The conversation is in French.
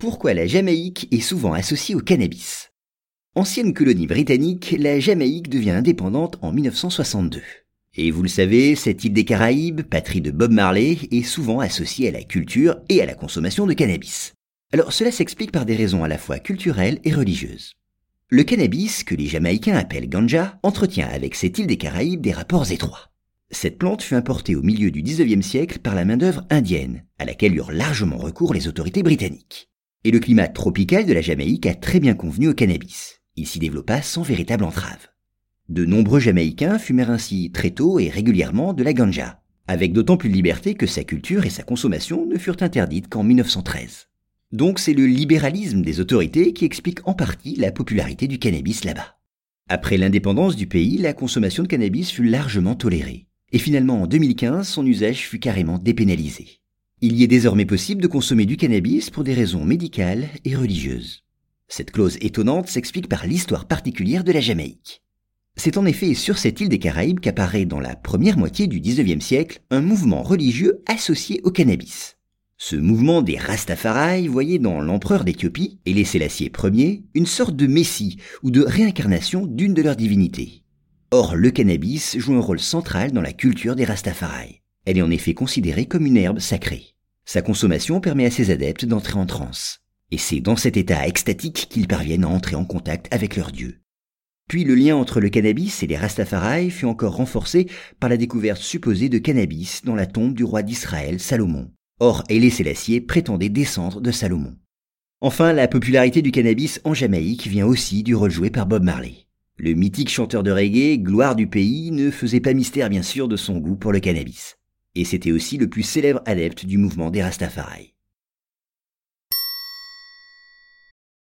pourquoi la Jamaïque est souvent associée au cannabis. Ancienne colonie britannique, la Jamaïque devient indépendante en 1962. Et vous le savez, cette île des Caraïbes, patrie de Bob Marley, est souvent associée à la culture et à la consommation de cannabis. Alors cela s'explique par des raisons à la fois culturelles et religieuses. Le cannabis, que les Jamaïcains appellent ganja, entretient avec cette île des Caraïbes des rapports étroits. Cette plante fut importée au milieu du 19e siècle par la main-d'œuvre indienne, à laquelle eurent largement recours les autorités britanniques. Et le climat tropical de la Jamaïque a très bien convenu au cannabis. Il s'y développa sans véritable entrave. De nombreux Jamaïcains fumèrent ainsi très tôt et régulièrement de la ganja, avec d'autant plus de liberté que sa culture et sa consommation ne furent interdites qu'en 1913. Donc c'est le libéralisme des autorités qui explique en partie la popularité du cannabis là-bas. Après l'indépendance du pays, la consommation de cannabis fut largement tolérée. Et finalement, en 2015, son usage fut carrément dépénalisé. Il y est désormais possible de consommer du cannabis pour des raisons médicales et religieuses. Cette clause étonnante s'explique par l'histoire particulière de la Jamaïque. C'est en effet sur cette île des Caraïbes qu'apparaît dans la première moitié du XIXe siècle un mouvement religieux associé au cannabis. Ce mouvement des Rastafari voyait dans l'empereur d'Éthiopie, et Sélassié Ier, une sorte de messie ou de réincarnation d'une de leurs divinités. Or, le cannabis joue un rôle central dans la culture des Rastafari. Elle est en effet considérée comme une herbe sacrée. Sa consommation permet à ses adeptes d'entrer en transe. Et c'est dans cet état extatique qu'ils parviennent à entrer en contact avec leur Dieu. Puis le lien entre le cannabis et les Rastafari fut encore renforcé par la découverte supposée de cannabis dans la tombe du roi d'Israël, Salomon. Or, Haïlé Sélassié prétendait descendre de Salomon. Enfin, la popularité du cannabis en Jamaïque vient aussi du rôle joué par Bob Marley. Le mythique chanteur de reggae, gloire du pays, ne faisait pas mystère bien sûr de son goût pour le cannabis. Et c'était aussi le plus célèbre adepte du mouvement des Rastafari.